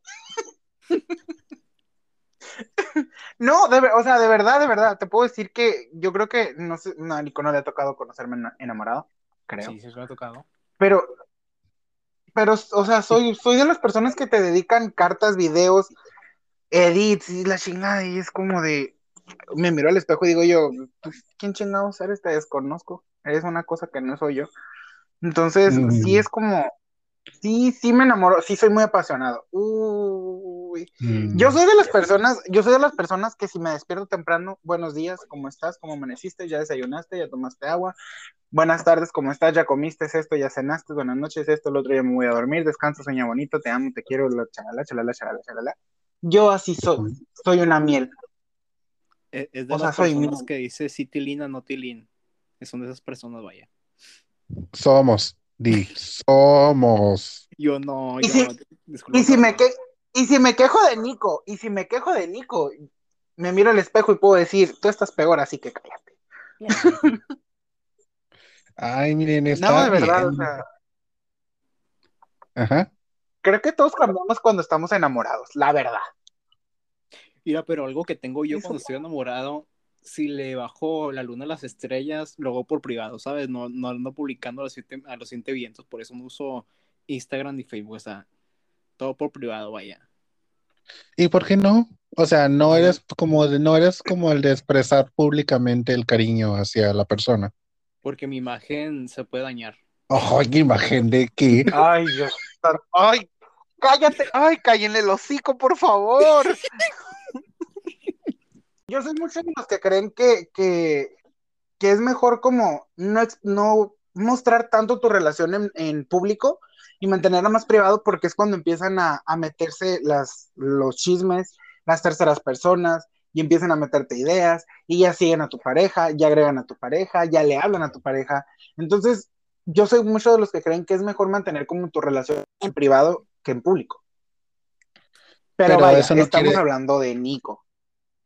No, de, o sea, de verdad, de verdad, te puedo decir que yo creo que no sé, no, a Nico no le ha tocado conocerme ena- enamorado, creo. Sí, sí, se me ha tocado. Pero, pero, o sea, soy, soy de las personas que te dedican cartas, videos, edits y la chingada, y es como de, me miro al espejo y digo yo, pues, ¿quién chingados eres? Te desconozco, eres una cosa que no soy yo. Entonces, Mm. sí es como, sí, sí me enamoro, sí soy muy apasionado. Uy. Mm. Yo soy de las personas, yo soy de las personas que si me despierto temprano, buenos días, ¿cómo estás? ¿Cómo amaneciste? ¿Ya desayunaste? ¿Ya tomaste agua? Buenas tardes, ¿cómo estás? ¿Ya comiste esto? ¿Ya cenaste? Buenas noches, esto, el otro día me voy a dormir, descansa, sueña bonito, te amo, te quiero, la chalala, chalala, chalala, chalala. Yo así soy, soy una miel. Es, es de O sea, las soy personas mío. que dice sí tilina, no tilín. Son de esas personas, vaya. Somos, di, somos. Yo no, Y yo. si- disculpa, Y si me que, y si me quejo de Nico, y si me quejo de Nico, me miro al espejo y puedo decir, tú estás peor, así que cállate. Ay, miren, No, está de verdad, bien. o sea, Ajá. creo que todos cambiamos cuando estamos enamorados, la verdad. Mira, pero algo que tengo yo Eso- cuando estoy enamorado, si le bajo la luna a las estrellas, lo hago por privado, ¿sabes? No, no ando publicando a los siete, a los siete vientos, por eso no uso Instagram ni Facebook, o sea, todo por privado, vaya. ¿Y por qué no? O sea, no eres como de- no eres como el de expresar públicamente el cariño hacia la persona. Porque mi imagen se puede dañar. Ay, qué imagen de que Ay, Dios. Ay, cállate. Ay, cállenle el hocico, por favor. Yo soy muchos de los que creen que, que, que es mejor como no, no mostrar tanto tu relación en, en público y mantenerla más privado porque es cuando empiezan a, a meterse las, los chismes, las terceras personas y empiezan a meterte ideas y ya siguen a tu pareja, ya agregan a tu pareja, ya le hablan a tu pareja. Entonces, yo soy mucho de los que creen que es mejor mantener como tu relación en privado que en público. Pero, Pero vaya, eso no estamos quiere- hablando de Nico.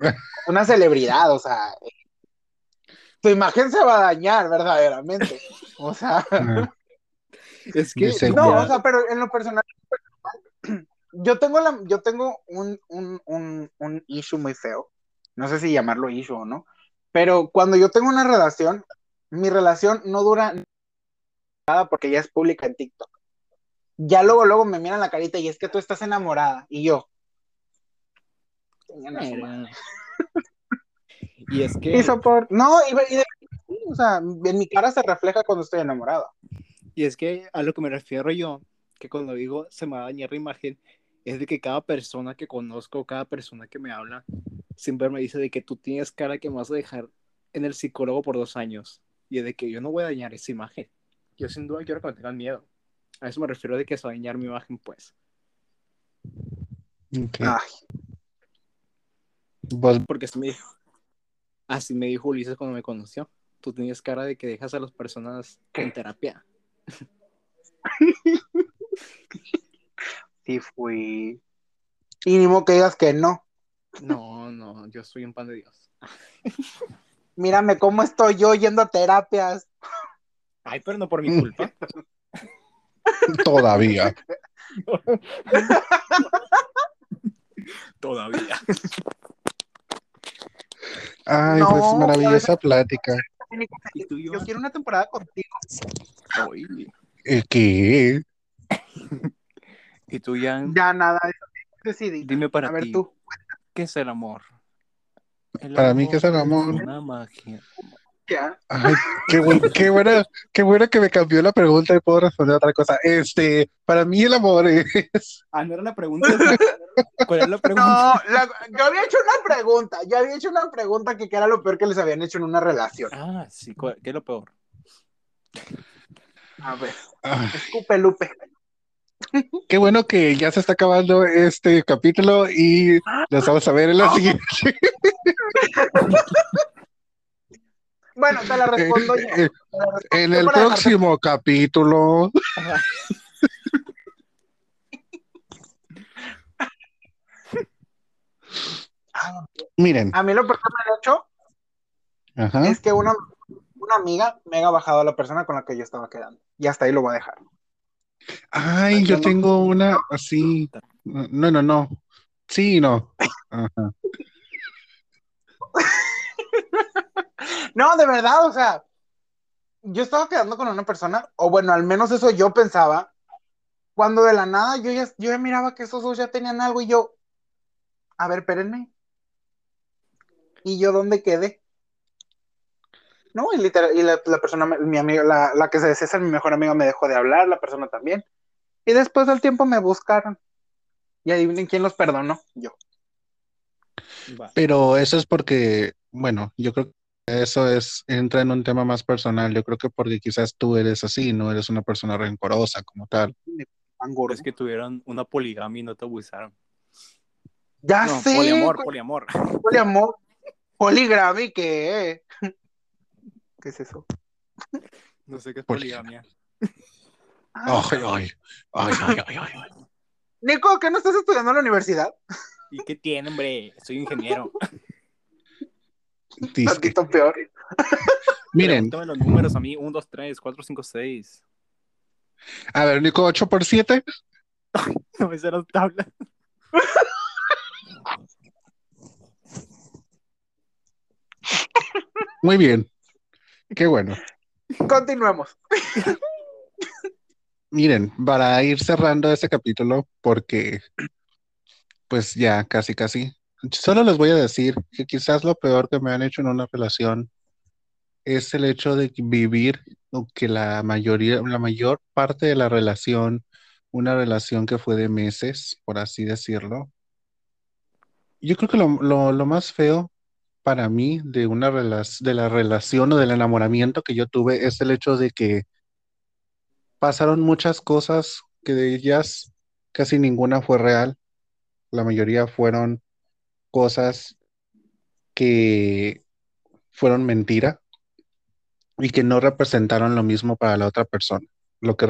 Una celebridad, o sea, tu imagen se va a dañar verdaderamente. O sea, Es que, no, o sea, pero en lo personal, yo tengo la, yo tengo un, un, un, un issue muy feo. No sé si llamarlo issue o no. Pero cuando yo tengo una relación, mi relación no dura nada porque ya es pública en TikTok. Ya luego, luego me miran la carita y es que tú estás enamorada. Y yo. "Chingan a su madre". Y es que, Y sopor- No, y, y de- o sea, en mi cara se refleja cuando estoy enamorada. y es que a lo que me refiero yo, que cuando digo se me va a dañar la imagen, es de que cada persona que conozco, cada persona que me habla, siempre me dice de que tú tienes cara que me vas a dejar en el psicólogo por dos años. Y es de que yo no voy a dañar esa imagen. Yo sin duda quiero que me tengan miedo. A eso me refiero de que se va a dañar mi imagen, pues. Ok. Ay, Vos- Porque así me dijo. Así me dijo Ulises cuando me conoció. Tú tenías cara de que dejas a las personas en terapia. sí fui. Y ni modo que digas que no. No, no, yo soy un pan de Dios. Mírame cómo estoy yo yendo a terapias. Ay, pero no por mi culpa. todavía. Todavía. Ay, No, pues maravillosa plática. ¿Y tú y yo? Quiero una temporada contigo. Oye. ¿Qué? Y tú, Jan, Ya nada, eso decidí. dime para A ver ti, tú. ¿qué es el amor? El Para mí, ¿qué es el amor? Una magia. Ya. Ay, qué, buen- qué buena, qué buena que me cambió la pregunta y puedo responder otra cosa. Este, para mí el amor es, Ah, no era la pregunta. ¿Cuál era la No, la- yo había hecho una pregunta. Yo había hecho una pregunta que, que era lo peor que les habían hecho en una relación. Ah, sí, ¿cuál- ¿qué es lo peor? A ver, ah, escupe Lupe. qué bueno que ya se está acabando este capítulo y nos vamos a ver en la siguiente. Bueno, te la respondo yo. Eh, Te la respondo En yo el para dejarte- próximo capítulo. Miren, A mí lo peor que me han hecho ajá. es que una, una amiga me haya bajado a la persona con la que yo estaba quedando. Y hasta ahí lo voy a dejar. Ay, yo tengo una así. No, no, no. Sí, y no. Ajá. No, de verdad, o sea, yo estaba quedando con una persona, o bueno, al menos eso yo pensaba, cuando de la nada yo ya, yo ya miraba que esos dos ya tenían algo y yo, a ver, espérenme. ¿Y yo dónde quedé? No, y literal, y la, la persona, mi amiga, la, la que se decía ser mi mejor amiga me dejó de hablar, la persona también. Y después del tiempo me buscaron. Y adivinen quién los perdonó, yo. Pero eso es porque, bueno, yo creo que eso es, entra en un tema más personal. Yo creo que porque quizás tú eres así, no eres una persona rencorosa como tal. Es que tuvieron una poligamia y no te abusaron. Ya No, sé. poliamor, poliamor. Poliamor. Poligrami, ¿qué? ¿Qué es eso? No sé qué es Poligamia. poligamia. Ah, Ay, ay, ay, ay, ay, ay, ay. Nico, ¿qué no estás estudiando en la universidad? ¿Y qué tiene, hombre? Soy ingeniero. Disque. Tantito peor. Miren, Pregúntame los números a mí. 1, 2, 3, 4, 5, 6. a ver, Nico, 8 por 7. No, esa era tabla. Muy bien. Qué bueno. Continuemos. Miren, para ir cerrando este capítulo, porque pues ya casi casi, solo les voy a decir que quizás lo peor que me han hecho en una relación es el hecho de vivir que la mayoría, la mayor parte de la relación, una relación que fue de meses, por así decirlo. Yo creo que lo, más feo para mí de una de la relación o del enamoramiento que yo tuve es el hecho de que pasaron muchas cosas que de ellas casi ninguna fue real. La mayoría fueron cosas que fueron mentira y que no representaron lo mismo para la otra persona. Lo que,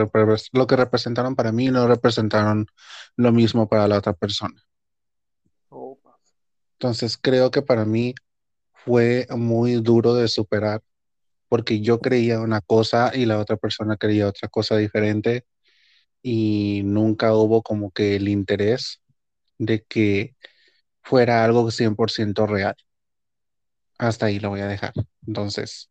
lo que representaron para mí no representaron lo mismo para la otra persona. Entonces creo que para mí fue muy duro de superar porque yo creía una cosa y la otra persona creía otra cosa diferente y nunca hubo como que el interés de que fuera algo 100% real. Hasta ahí lo voy a dejar. Entonces,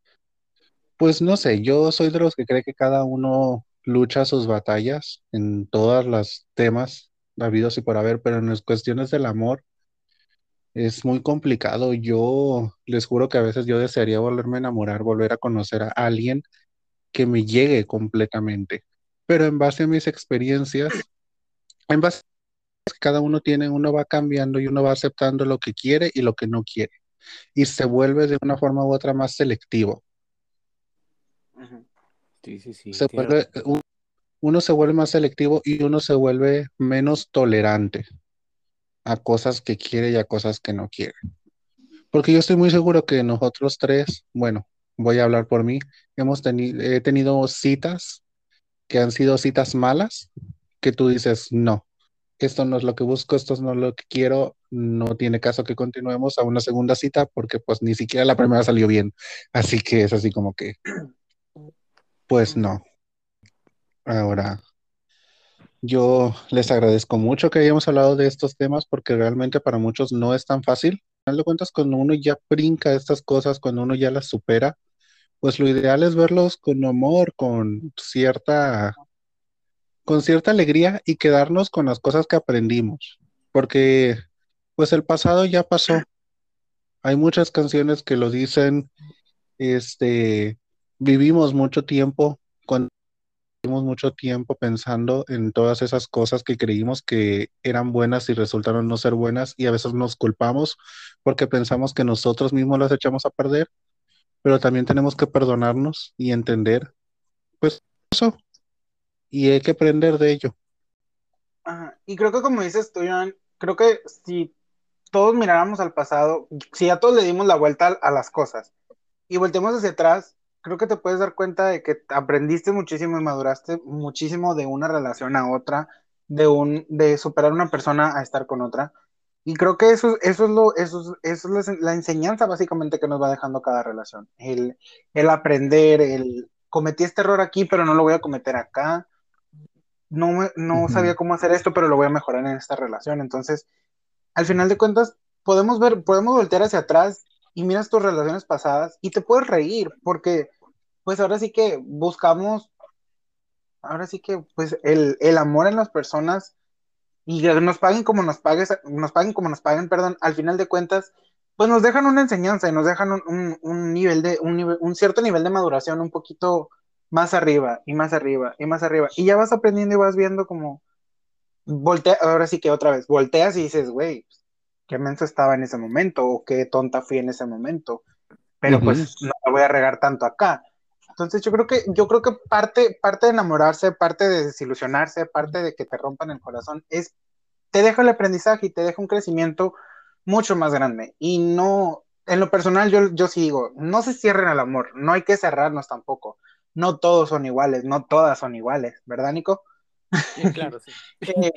pues no sé, yo soy de los que cree que cada uno lucha sus batallas en todas las temas habidos y por haber, pero en las cuestiones del amor es muy complicado. Yo les juro que a veces yo desearía volverme a enamorar, volver a conocer a alguien que me llegue completamente. Pero en base a mis experiencias, en base a cada uno tiene, uno va cambiando y uno va aceptando lo que quiere y lo que no quiere. y se vuelve de una forma u otra más selectivo. Sí, sí, sí. Se tiene vuelve, un- uno se vuelve más selectivo y uno se vuelve menos tolerante a cosas que quiere y a cosas que no quiere. Porque yo estoy muy seguro que nosotros tres, bueno, voy a hablar por mí, hemos tenido, he tenido citas que han sido citas malas, que tú dices, no, esto no es lo que busco, esto no es lo que quiero, no tiene caso que continuemos a una segunda cita porque pues ni siquiera la primera salió bien. Así que es así como que, pues no. Ahora, yo les agradezco mucho que hayamos hablado de estos temas porque realmente para muchos no es tan fácil. Al cuentas, cuando uno ya brinca estas cosas, cuando uno ya las supera, pues lo ideal es verlos con amor, con cierta, con cierta alegría y quedarnos con las cosas que aprendimos. Porque, pues el pasado ya pasó. Hay muchas canciones que lo dicen, este, vivimos mucho tiempo con Tuvimos mucho tiempo pensando en todas esas cosas que creímos que eran buenas y resultaron no ser buenas y a veces nos culpamos porque pensamos que nosotros mismos las echamos a perder, pero también tenemos que perdonarnos y entender, pues eso, y hay que aprender de ello. Y creo que como dices tú, Joan, creo que si todos miráramos al pasado, si a todos le dimos la vuelta a, las cosas y volteamos hacia atrás, creo que te puedes dar cuenta de que aprendiste muchísimo y maduraste muchísimo de una relación a otra, de un, de superar una persona a estar con otra. Y creo que eso, eso es lo, eso, es- eso es la enseñanza básicamente que nos va dejando cada relación. El, el aprender, el cometí este error aquí, pero no lo voy a cometer acá. No, no sabía cómo hacer esto, pero lo voy a mejorar en esta relación. Entonces, al final de cuentas, podemos ver, podemos voltear hacia atrás y miras tus relaciones pasadas y te puedes reír, porque pues ahora sí que buscamos, ahora sí que pues el, el amor en las personas y que nos paguen como nos pagues, nos paguen como nos paguen, perdón, al final de cuentas, pues nos dejan una enseñanza y nos dejan un, un, un nivel de, un, nivel, un cierto nivel de maduración un poquito más arriba y más arriba y más arriba. Y ya vas aprendiendo y vas viendo como voltea, ahora sí que otra vez, volteas y dices, güey, qué menso estaba en ese momento o qué tonta fui en ese momento. Pero Ujú. pues no la voy a regar tanto acá. Entonces yo creo que, yo creo que parte, parte de enamorarse, parte de desilusionarse, parte de que te rompan el corazón, es, te deja el aprendizaje y te deja un crecimiento mucho más grande. Y no, en lo personal yo, yo sí digo, no se cierren al amor, no hay que cerrarnos tampoco. No todos son iguales, no todas son iguales, ¿verdad, Nico? Sí, claro, sí. Eh,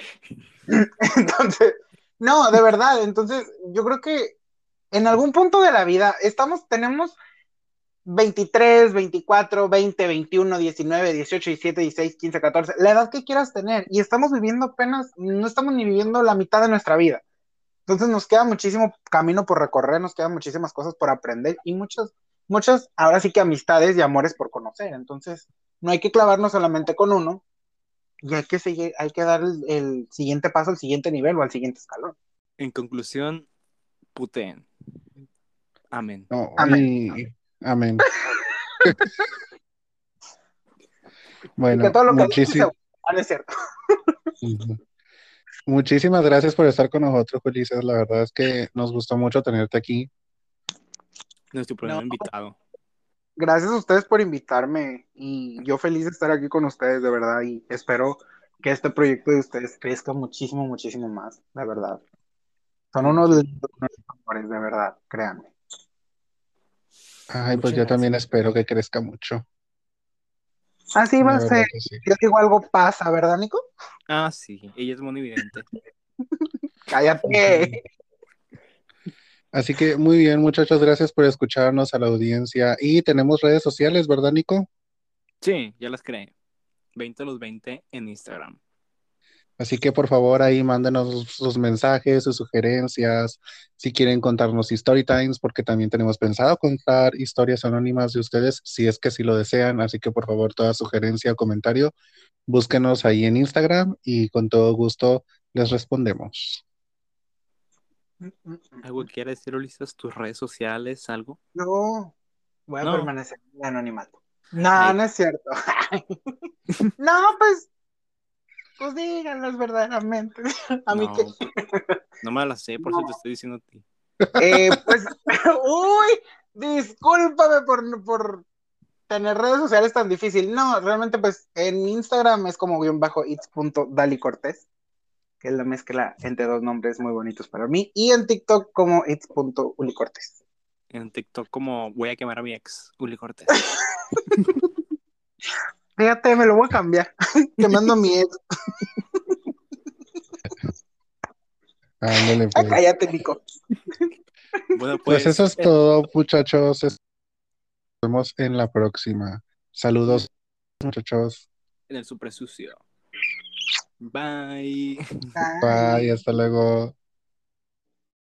entonces, no, de verdad, entonces yo creo que en algún punto de la vida estamos, tenemos 23, 24, 20, 21, 19, 18, 17, 16, 15, 14, la edad que quieras tener y estamos viviendo apenas, no estamos ni viviendo la mitad de nuestra vida. Entonces nos queda muchísimo camino por recorrer, nos quedan muchísimas cosas por aprender y muchas, muchas, ahora sí que amistades y amores por conocer. Entonces, no hay que clavarnos solamente con uno y hay que seguir, hay que dar el, el siguiente paso al siguiente nivel o al siguiente escalón. En conclusión, puteen. Amén. No, Amén. y- amén. Bueno, todo lo que muchísi- dice, ah, es cierto. Muchísimas gracias por estar con nosotros, Ulises. La verdad es que nos gustó mucho tenerte aquí. Nuestro primer No. invitado. Gracias a ustedes por invitarme y yo feliz de estar aquí con ustedes, de verdad, y espero que este proyecto de ustedes crezca muchísimo, muchísimo más, de verdad. Son unos lindos amores, de verdad, créanme. Ay, pues Muchas yo también espero que crezca mucho. Así va La a ser. sí. Yo digo algo pasa, ¿verdad, Nico? Ah, sí, ella es muy evidente. Cállate. Así que muy bien, muchachos, gracias por escucharnos a la audiencia. Y tenemos redes sociales, ¿verdad, Nico? Sí, ya las creé. 20 a los 20 en Instagram. Así que por favor ahí mándenos sus mensajes, sus sugerencias, si quieren contarnos story times, porque también tenemos pensado contar historias anónimas de ustedes, si es que sí lo desean. Así que por favor toda sugerencia o comentario, búsquenos ahí en Instagram y con todo gusto les respondemos. ¿Algo que quieras decir, Ulises? ¿Tus redes sociales? ¿Algo? No, voy a No. permanecer en anonimato. No, Ay. no es cierto. no, pues, pues díganlos verdaderamente. A mí no, que no me la sé, por No. eso te estoy diciendo a ti. Eh, pues, uy, discúlpame por, por tener redes sociales tan difícil. No, realmente, pues en Instagram es como guion bajo it's.dalicortés, que es la mezcla entre dos nombres muy bonitos para mí. Y en TikTok como it's.ulicortés. En TikTok como voy a quemar a mi ex, Uli Cortés. Fíjate, me lo voy a cambiar. Quemando a mi ex. Ándale, Ah, pues. cállate, Nico. Bueno, Pues pues, eso es eh, todo, muchachos. Nos vemos en la próxima. Saludos, muchachos. en el super sucio. Bye. Bye, hasta luego.